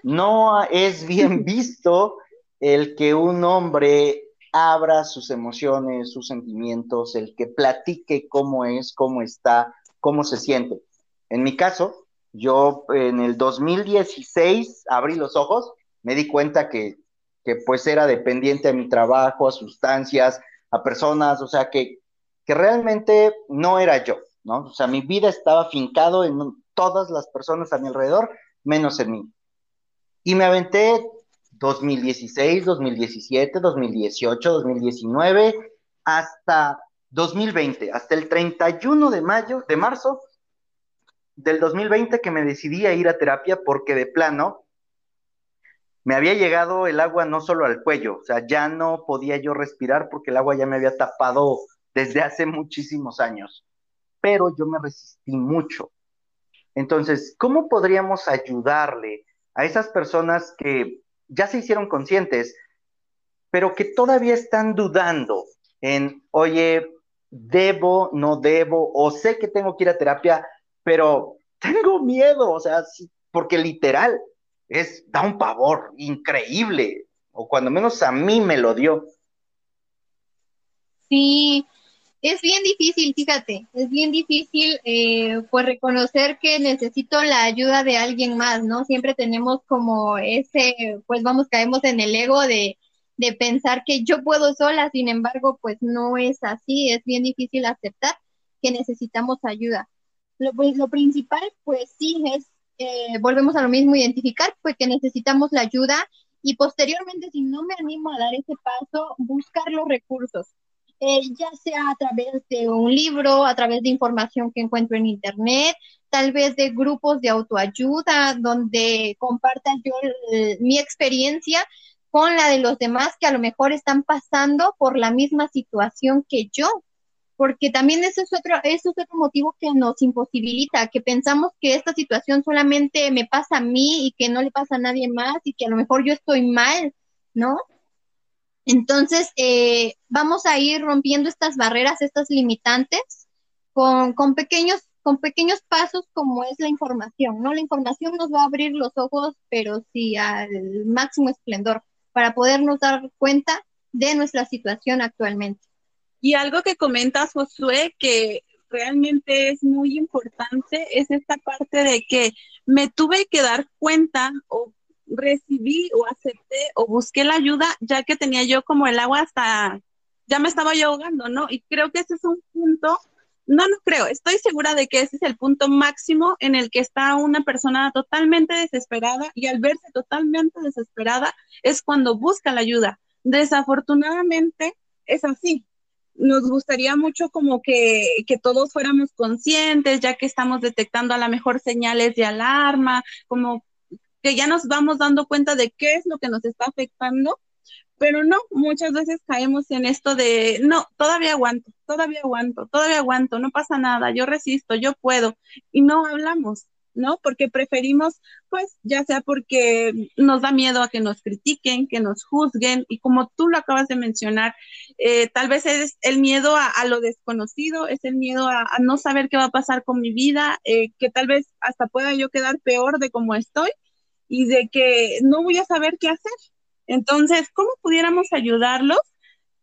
no es bien visto el que un hombre abra sus emociones, sus sentimientos, el que platique cómo es, cómo está, cómo se siente. En mi caso, yo en el 2016 abrí los ojos, me di cuenta que, que pues era dependiente a mi trabajo, a sustancias, a personas, o sea, que, que realmente no era yo, ¿no? O sea, mi vida estaba fincado en todas las personas a mi alrededor, menos en mí. Y me aventé 2016, 2017, 2018, 2019, hasta 2020, hasta el 31 de mayo, de marzo del 2020 que me decidí a ir a terapia porque de plano me había llegado el agua no solo al cuello, o sea, ya no podía yo respirar porque el agua ya me había tapado desde hace muchísimos años, pero yo me resistí mucho. Entonces, ¿cómo podríamos ayudarle a esas personas que ya se hicieron conscientes, pero que todavía están dudando en, oye, debo, no debo, o sé que tengo que ir a terapia, pero tengo miedo, o sea, porque literal es, da un pavor increíble, o cuando menos a mí me lo dio. Sí, es bien difícil, fíjate, es bien difícil eh, pues reconocer que necesito la ayuda de alguien más, ¿no? Siempre tenemos como ese, pues vamos, caemos en el ego de, de pensar que yo puedo sola, sin embargo, pues no es así, es bien difícil aceptar que necesitamos ayuda. Lo, pues, lo principal, pues sí, es, eh, volvemos a lo mismo, identificar, pues que necesitamos la ayuda y posteriormente, si no me animo a dar ese paso, buscar los recursos eh, ya sea a través de un libro, a través de información que encuentro en internet, tal vez de grupos de autoayuda donde compartan yo mi experiencia con la de los demás que a lo mejor están pasando por la misma situación que yo, porque también eso es otro, eso es otro motivo que nos imposibilita, que pensamos que esta situación solamente me pasa a mí y que no le pasa a nadie más y que a lo mejor yo estoy mal, ¿no? Entonces, eh, vamos a ir rompiendo estas barreras, estas limitantes, con, pequeños, con pequeños pasos como es la información, ¿no? La información nos va a abrir los ojos, pero sí al máximo esplendor, para podernos dar cuenta de nuestra situación actualmente. Y algo que comentas, Josué, que realmente es muy importante, es esta parte de que me tuve que dar cuenta o recibí o acepté o busqué la ayuda ya que tenía yo como el agua hasta, ya me estaba yo ahogando, ¿no? Y creo que ese es un punto, no, no creo, estoy segura de que ese es el punto máximo en el que está una persona totalmente desesperada y al verse totalmente desesperada es cuando busca la ayuda. Desafortunadamente es así, nos gustaría mucho como que, que, todos fuéramos conscientes, ya que estamos detectando a lo mejor señales de alarma, como que ya nos vamos dando cuenta de qué es lo que nos está afectando, pero no, muchas veces caemos en esto de, no, todavía aguanto, todavía aguanto, todavía aguanto, no pasa nada, yo resisto, yo puedo, y no hablamos, ¿no? Porque preferimos, pues, ya sea porque nos da miedo a que nos critiquen, que nos juzguen, y como tú lo acabas de mencionar, eh, tal vez es el miedo a, lo desconocido, es el miedo a, no saber qué va a pasar con mi vida, eh, que tal vez hasta pueda yo quedar peor de como estoy, y de que no voy a saber qué hacer. Entonces, ¿cómo pudiéramos ayudarlos?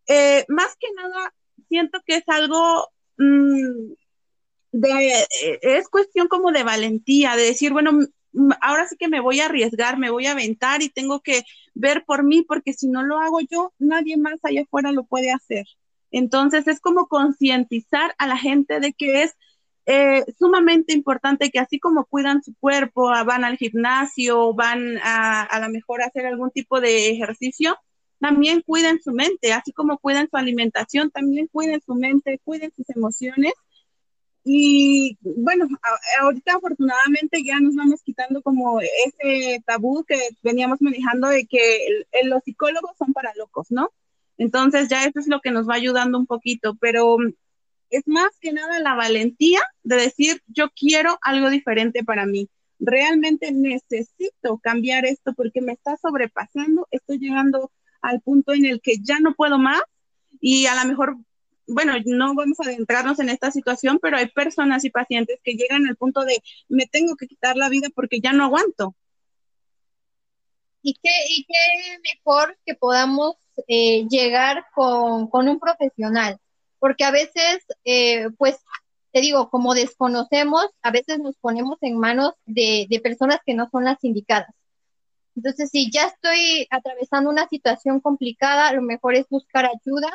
eh, más que nada, siento que es algo mm, de, eh, es cuestión como de valentía, de decir, bueno, ahora sí que me voy a arriesgar, me voy a aventar y tengo que ver por mí, porque si no lo hago yo, nadie más allá afuera lo puede hacer. Entonces es como concientizar a la gente de que es eh, sumamente importante que así como cuidan su cuerpo, van al gimnasio, van a a lo mejor a hacer algún tipo de ejercicio, también cuiden su mente, así como cuiden su alimentación, también cuiden su mente, cuiden sus emociones. Y bueno, ahorita afortunadamente ya nos vamos quitando como ese tabú que veníamos manejando de que los psicólogos son para locos, ¿no? Entonces ya eso es lo que nos va ayudando un poquito, pero es más que nada la valentía de decir, yo quiero algo diferente para mí. Realmente necesito cambiar esto porque me está sobrepasando, estoy llegando al punto en el que ya no puedo más y a lo mejor, bueno, no vamos a adentrarnos en esta situación, pero hay personas y pacientes que llegan al punto de me tengo que quitar la vida porque ya no aguanto. Y qué, y qué mejor que podamos eh, llegar con, un profesional, porque a veces, eh, pues, te digo, como desconocemos, a veces nos ponemos en manos de, de personas que no son las indicadas. Entonces, si ya estoy atravesando una situación complicada, lo mejor es buscar ayuda,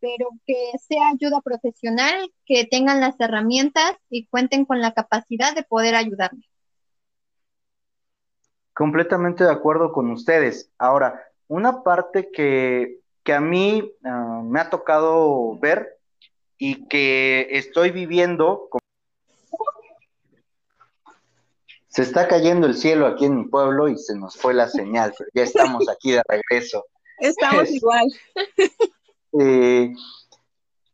pero que sea ayuda profesional, que tengan las herramientas y cuenten con la capacidad de poder ayudarme. Completamente de acuerdo con ustedes. Ahora, una parte que, a mí ah, me ha tocado ver y que estoy viviendo se está cayendo el cielo aquí en mi pueblo y se nos fue la señal, pero ya estamos aquí de regreso. Estamos igual. Eh,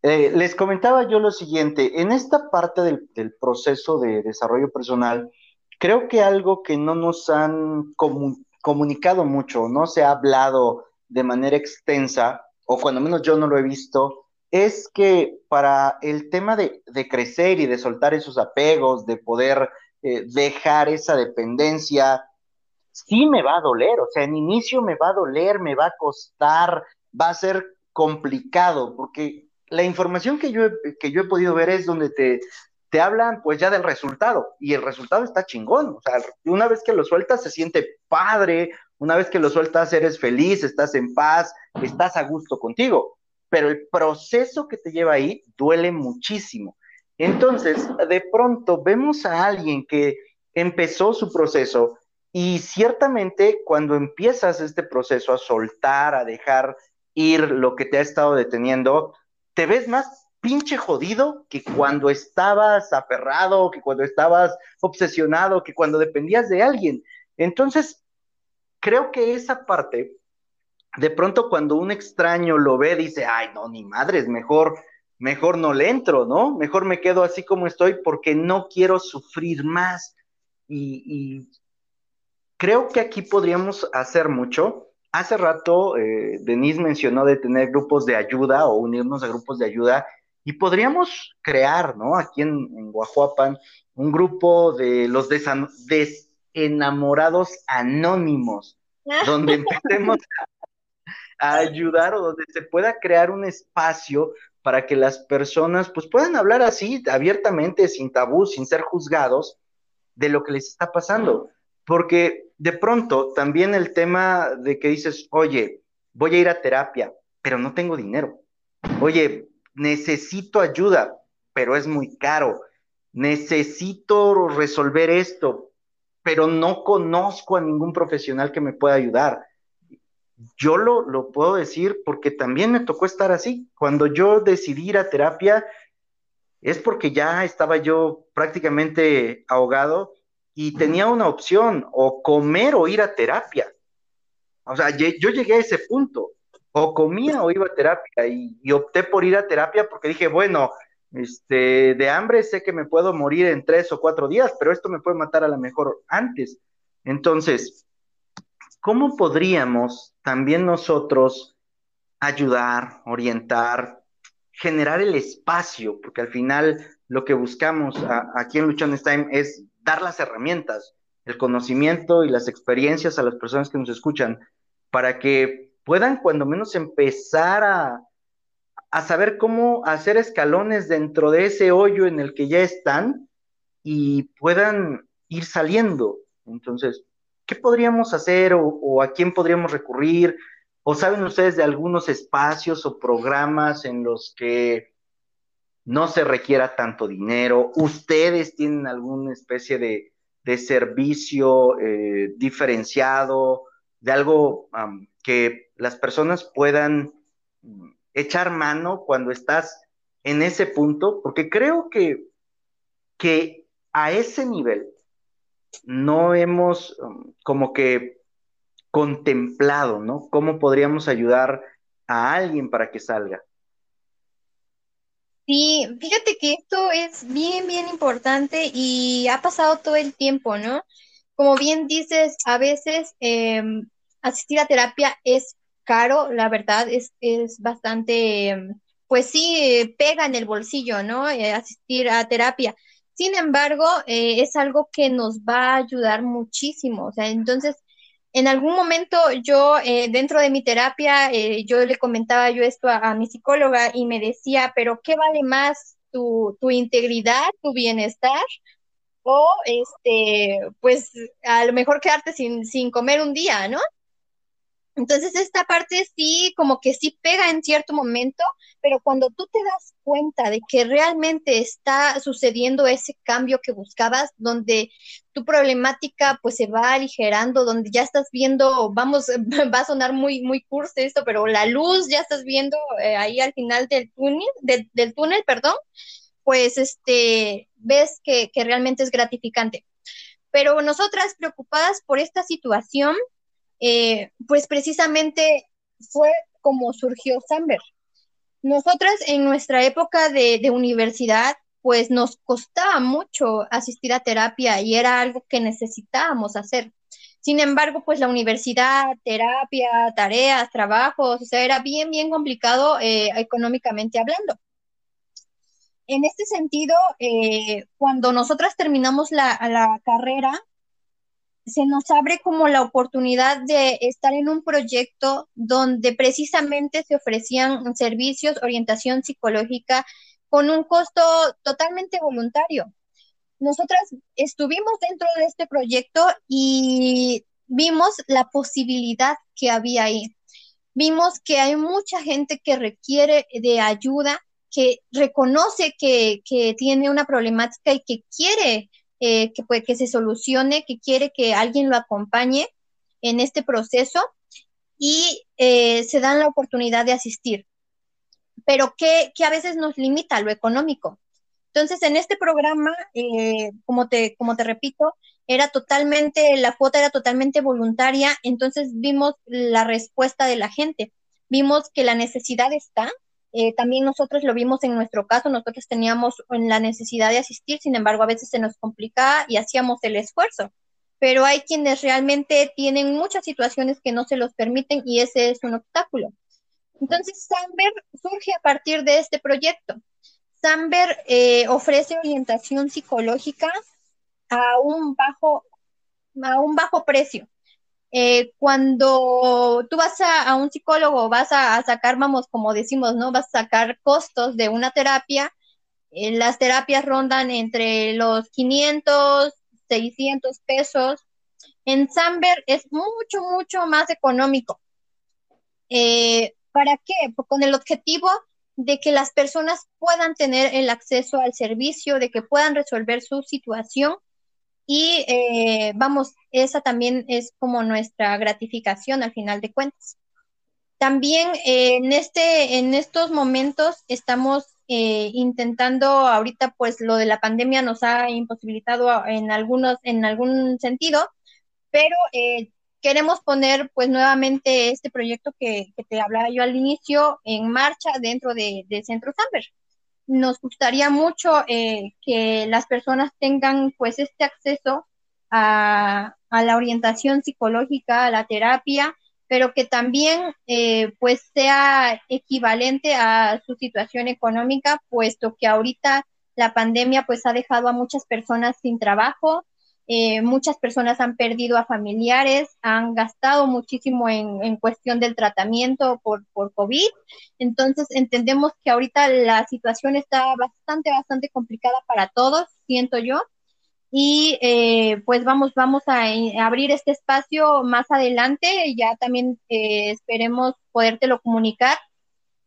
eh, les comentaba yo lo siguiente, en esta parte del, proceso de desarrollo personal, creo que algo que no nos han comunicado mucho, no se ha hablado de manera extensa, o cuando menos yo no lo he visto, es que para el tema de, de crecer y de soltar esos apegos, de poder eh, dejar esa dependencia, sí me va a doler, o sea, en inicio me va a doler, me va a costar, va a ser complicado, porque la información que yo, he, que yo he podido ver es donde te, te hablan pues ya del resultado, y el resultado está chingón, o sea, una vez que lo sueltas se siente padre, una vez que lo sueltas eres feliz, estás en paz, estás a gusto contigo, pero el proceso que te lleva ahí duele muchísimo. Entonces, de pronto vemos a alguien que empezó su proceso y ciertamente cuando empiezas este proceso a soltar, a dejar ir lo que te ha estado deteniendo, te ves más pinche jodido que cuando estabas aferrado, que cuando estabas obsesionado, que cuando dependías de alguien. Entonces, creo que esa parte, de pronto cuando un extraño lo ve, dice, ay, no, ni madre, es mejor mejor no le entro, ¿no? Mejor me quedo así como estoy porque no quiero sufrir más. Y, creo que aquí podríamos hacer mucho. Hace rato eh, Denise mencionó de tener grupos de ayuda o unirnos a grupos de ayuda y podríamos crear, ¿no? Aquí en, en Guajuapan, un grupo de los desenamorados anónimos, donde empecemos a ayudar o donde se pueda crear un espacio para que las personas pues puedan hablar así abiertamente, sin tabú, sin ser juzgados de lo que les está pasando. Porque de pronto también el tema de que dices, oye, voy a ir a terapia, pero no tengo dinero. Oye, necesito ayuda, pero es muy caro. Necesito resolver esto, pero no conozco a ningún profesional que me pueda ayudar yo lo, puedo decir porque también me tocó estar así. Cuando yo decidí ir a terapia, es porque ya estaba yo prácticamente ahogado y tenía una opción, o comer o ir a terapia. O sea, yo llegué a ese punto, o comía o iba a terapia, y, y opté por ir a terapia porque dije, bueno, este, de hambre sé que me puedo morir en tres o cuatro días, pero esto me puede matar a lo mejor antes. Entonces, ¿cómo podríamos también nosotros ayudar, orientar, generar el espacio? Porque al final lo que buscamos aquí en Luchones Time es dar las herramientas, el conocimiento y las experiencias a las personas que nos escuchan para que puedan cuando menos empezar a, a saber cómo hacer escalones dentro de ese hoyo en el que ya están y puedan ir saliendo. Entonces, ¿qué podríamos hacer o, a quién podríamos recurrir? ¿O saben ustedes de algunos espacios o programas en los que no se requiera tanto dinero? ¿Ustedes tienen alguna especie de, servicio eh, diferenciado, de algo que las personas puedan echar mano cuando estás en ese punto? Porque creo que, que a ese nivel no hemos um, como que contemplado, ¿no? ¿Cómo podríamos ayudar a alguien para que salga? Sí, fíjate que esto es bien, bien importante y ha pasado todo el tiempo, ¿no? Como bien dices, a veces em, asistir a terapia es caro, la verdad, es, es bastante, em, pues sí, pega en el bolsillo, ¿no? Eh, asistir a terapia. Sin embargo, eh, es algo que nos va a ayudar muchísimo. O sea, entonces, en algún momento yo, eh, dentro de mi terapia, eh, yo le comentaba yo esto a, mi psicóloga y me decía, pero ¿qué vale más tu, tu integridad, tu bienestar? O, este, pues, a lo mejor quedarte sin, sin comer un día, ¿no? Entonces esta parte sí, como que sí pega en cierto momento, pero cuando tú te das cuenta de que realmente está sucediendo ese cambio que buscabas, donde tu problemática pues se va aligerando, donde ya estás viendo, vamos, va a sonar muy, muy curso esto, pero la luz ya estás viendo eh, ahí al final del túnel, del túnel, perdón, pues este, ves que, que realmente es gratificante. Pero nosotras preocupadas por esta situación, eh, pues precisamente fue como surgió Samber. Nosotras en nuestra época de, universidad, pues nos costaba mucho asistir a terapia y era algo que necesitábamos hacer. Sin embargo, pues la universidad, terapia, tareas, trabajos, o sea, era bien, bien complicado eh, económicamente hablando. En este sentido, eh, cuando nosotras terminamos la, la carrera, se nos abre como la oportunidad de estar en un proyecto donde precisamente se ofrecían servicios, orientación psicológica con un costo totalmente voluntario. Nosotras estuvimos dentro de este proyecto y vimos la posibilidad que había ahí. Vimos que hay mucha gente que requiere de ayuda, que reconoce que, que tiene una problemática y que quiere eh, que, puede, que se solucione, que quiere que alguien lo acompañe en este proceso y eh, se dan la oportunidad de asistir. Pero que, a veces nos limita lo económico. Entonces, en este programa, eh, como, te, como te repito, era totalmente, la cuota era totalmente voluntaria, entonces vimos la respuesta de la gente, vimos que la necesidad está, eh, también nosotros lo vimos en nuestro caso, nosotros teníamos la necesidad de asistir, sin embargo, a veces se nos complicaba y hacíamos el esfuerzo. Pero hay quienes realmente tienen muchas situaciones que no se los permiten y ese es un obstáculo. Entonces, Samber surge a partir de este proyecto. Samber eh, ofrece orientación psicológica a un bajo, a un bajo precio. Eh, cuando tú vas a, un psicólogo, vas a, sacar, vamos, como decimos, ¿no? Vas a sacar costos de una terapia. Eh, las terapias rondan entre los 500, 600 pesos. En Samber es mucho, mucho más económico. Eh, ¿Para qué? Pues con el objetivo de que las personas puedan tener el acceso al servicio, de que puedan resolver su situación y eh, vamos, esa también es como nuestra gratificación al final de cuentas. También eh, en, este, en estos momentos estamos eh, intentando, ahorita pues lo de la pandemia nos ha imposibilitado en, algunos, en algún sentido, pero queremos poner pues nuevamente este proyecto que, te hablaba yo al inicio en marcha dentro de, de Centro Samber nos gustaría mucho eh, que las personas tengan pues este acceso a, la orientación psicológica, a la terapia, pero que también eh, pues sea equivalente a su situación económica, puesto que ahorita la pandemia pues ha dejado a muchas personas sin trabajo, Eh, muchas personas han perdido a familiares, han gastado muchísimo en, cuestión del tratamiento por, por, COVID. Entonces, entendemos que ahorita la situación está bastante, bastante complicada para todos, siento yo. Y eh, pues vamos, vamos a, abrir este espacio más adelante. Ya también eh, esperemos podértelo comunicar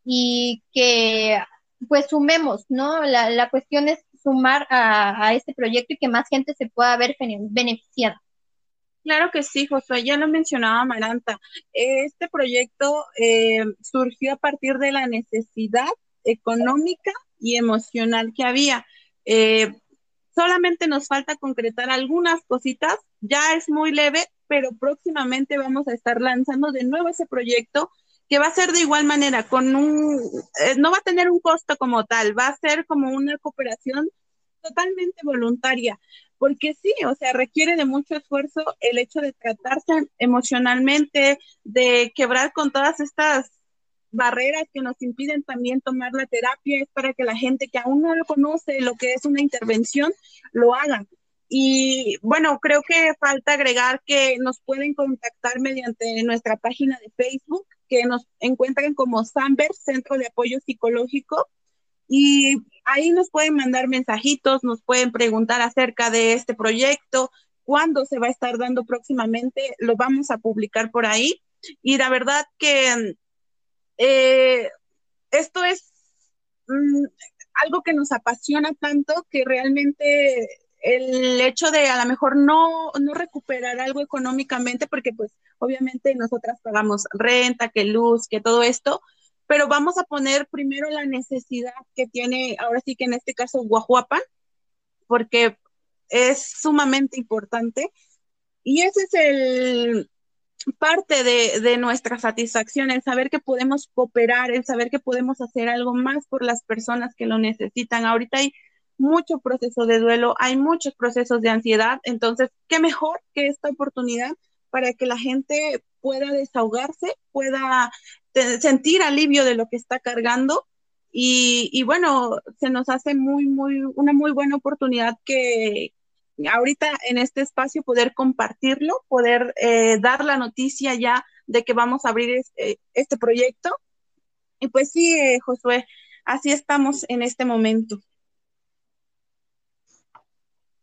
y que pues sumemos, ¿no? La, la cuestión es sumar a, este proyecto y que más gente se pueda ver beneficiada. Claro que sí, Josué, ya lo mencionaba Maranta. Este proyecto eh, surgió a partir de la necesidad económica y emocional que había. Eh, solamente nos falta concretar algunas cositas, ya es muy leve, pero próximamente vamos a estar lanzando de nuevo ese proyecto que va a ser de igual manera, con un, eh, no va a tener un costo como tal, va a ser como una cooperación totalmente voluntaria, porque sí, o sea, requiere de mucho esfuerzo el hecho de tratarse emocionalmente, de quebrar con todas estas barreras que nos impiden también tomar la terapia, es para que la gente que aún no lo conoce, lo que es una intervención, lo haga. Y bueno, creo que falta agregar que nos pueden contactar mediante nuestra página de Facebook, que nos encuentran como Samber, Centro de Apoyo Psicológico, y ahí nos pueden mandar mensajitos, nos pueden preguntar acerca de este proyecto, cuándo se va a estar dando próximamente, lo vamos a publicar por ahí. Y la verdad que eh, esto es mm, algo que nos apasiona tanto que realmente el hecho de a lo mejor no, no recuperar algo económicamente, porque pues obviamente nosotras pagamos renta, que luz, que todo esto, pero vamos a poner primero la necesidad que tiene, ahora sí que en este caso, Guajuapan, porque es sumamente importante. Y ese es el parte de, de, nuestra satisfacción, el saber que podemos cooperar, el saber que podemos hacer algo más por las personas que lo necesitan. Ahorita hay mucho proceso de duelo, hay muchos procesos de ansiedad, entonces, ¿qué mejor que esta oportunidad para que la gente pueda desahogarse, pueda sentir alivio de lo que está cargando. Y, bueno, se nos hace muy, muy, una muy buena oportunidad que ahorita en este espacio poder compartirlo, poder eh, dar la noticia ya de que vamos a abrir este, este proyecto. Y pues sí, eh, Josué, así estamos en este momento.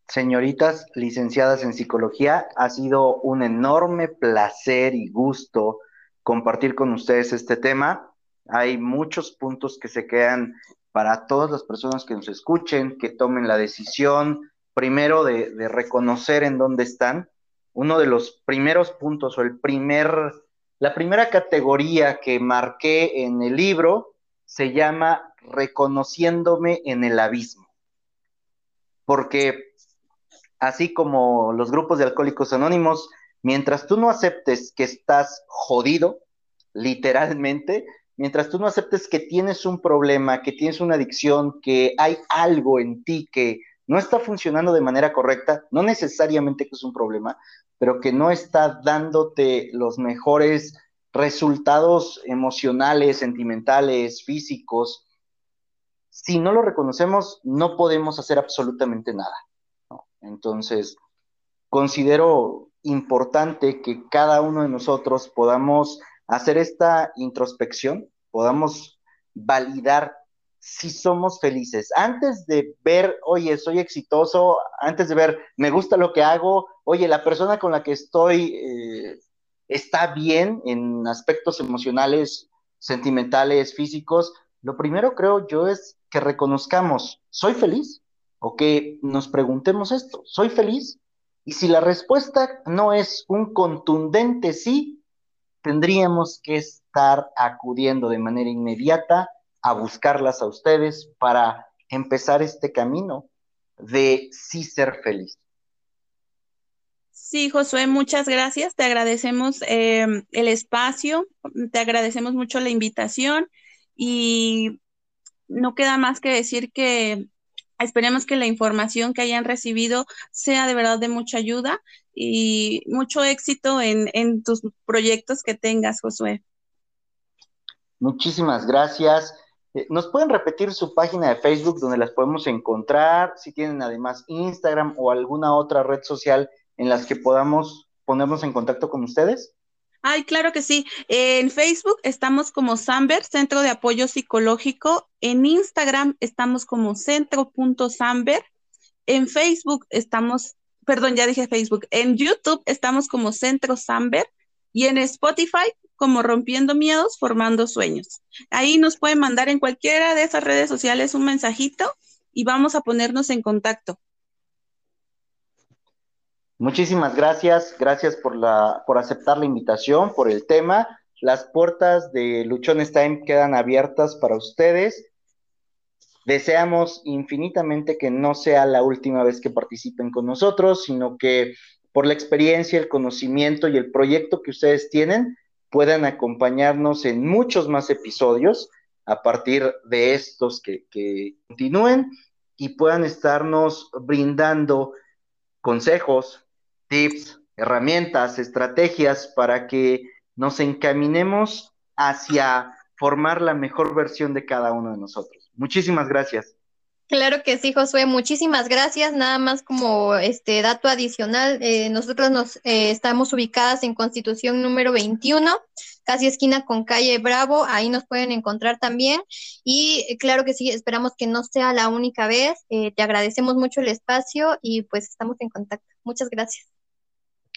Señoritas licenciadas en psicología, ha sido un enorme placer y gusto compartir con ustedes este tema. Hay muchos puntos que se quedan para todas las personas que nos escuchen, que tomen la decisión, primero de, reconocer en dónde están. Uno de los primeros puntos o el primer, la primera categoría que marqué en el libro se llama reconociéndome en el abismo. Porque así como los grupos de alcohólicos anónimos Mientras tú no aceptes que estás jodido, literalmente, mientras tú no aceptes que tienes un problema, que tienes una adicción, que hay algo en ti que no está funcionando de manera correcta, no necesariamente que es un problema, pero que no está dándote los mejores resultados emocionales, sentimentales, físicos, si no lo reconocemos, no podemos hacer absolutamente nada. Entonces, considero importante que cada uno de nosotros podamos hacer esta introspección, podamos validar si somos felices. Antes de ver, oye, soy exitoso, antes de ver, me gusta lo que hago, oye, la persona con la que estoy eh, está bien en aspectos emocionales, sentimentales, físicos, lo primero creo yo es que reconozcamos, ¿soy feliz? O que nos preguntemos esto, ¿soy feliz? Y si la respuesta no es un contundente sí, tendríamos que estar acudiendo de manera inmediata a buscarlas a ustedes para empezar este camino de sí ser feliz. Sí, Josué, muchas gracias. Te agradecemos em, el espacio, te agradecemos mucho la invitación y no queda más que decir que Esperemos que la información que hayan recibido sea de verdad de mucha ayuda y mucho éxito en, tus proyectos que tengas, Josué. Muchísimas gracias. Eh, ¿Nos pueden repetir su página de Facebook donde las podemos encontrar? Si tienen además Instagram o alguna otra red social en las que podamos ponernos en contacto con ustedes. Ay, claro que sí. En Facebook estamos como Samber, Centro de Apoyo Psicológico. En Instagram estamos como centro.samber. En Facebook estamos, perdón, ya dije Facebook. En YouTube estamos como Centro Samber. Y en Spotify como Rompiendo Miedos, Formando Sueños. Ahí nos pueden mandar en cualquiera de esas redes sociales un mensajito y vamos a ponernos en contacto. Muchísimas gracias, gracias por, la, por aceptar la invitación, por el tema. Las puertas de Luchones Time quedan abiertas para ustedes. Deseamos infinitamente que no sea la última vez que participen con nosotros, sino que por la experiencia, el conocimiento y el proyecto que ustedes tienen, puedan acompañarnos en muchos más episodios a partir de estos que, continúen y puedan estarnos brindando consejos, tips, herramientas, estrategias para que nos encaminemos hacia formar la mejor versión de cada uno de nosotros. Muchísimas gracias. Claro que sí, Josué. Muchísimas gracias. Nada más como este dato adicional, eh, nosotros nos eh, estamos ubicadas en Constitución número 21, casi esquina con calle Bravo. Ahí nos pueden encontrar también. Y eh, claro que sí, esperamos que no sea la única vez. te agradecemos mucho el espacio y pues estamos en contacto. Muchas gracias.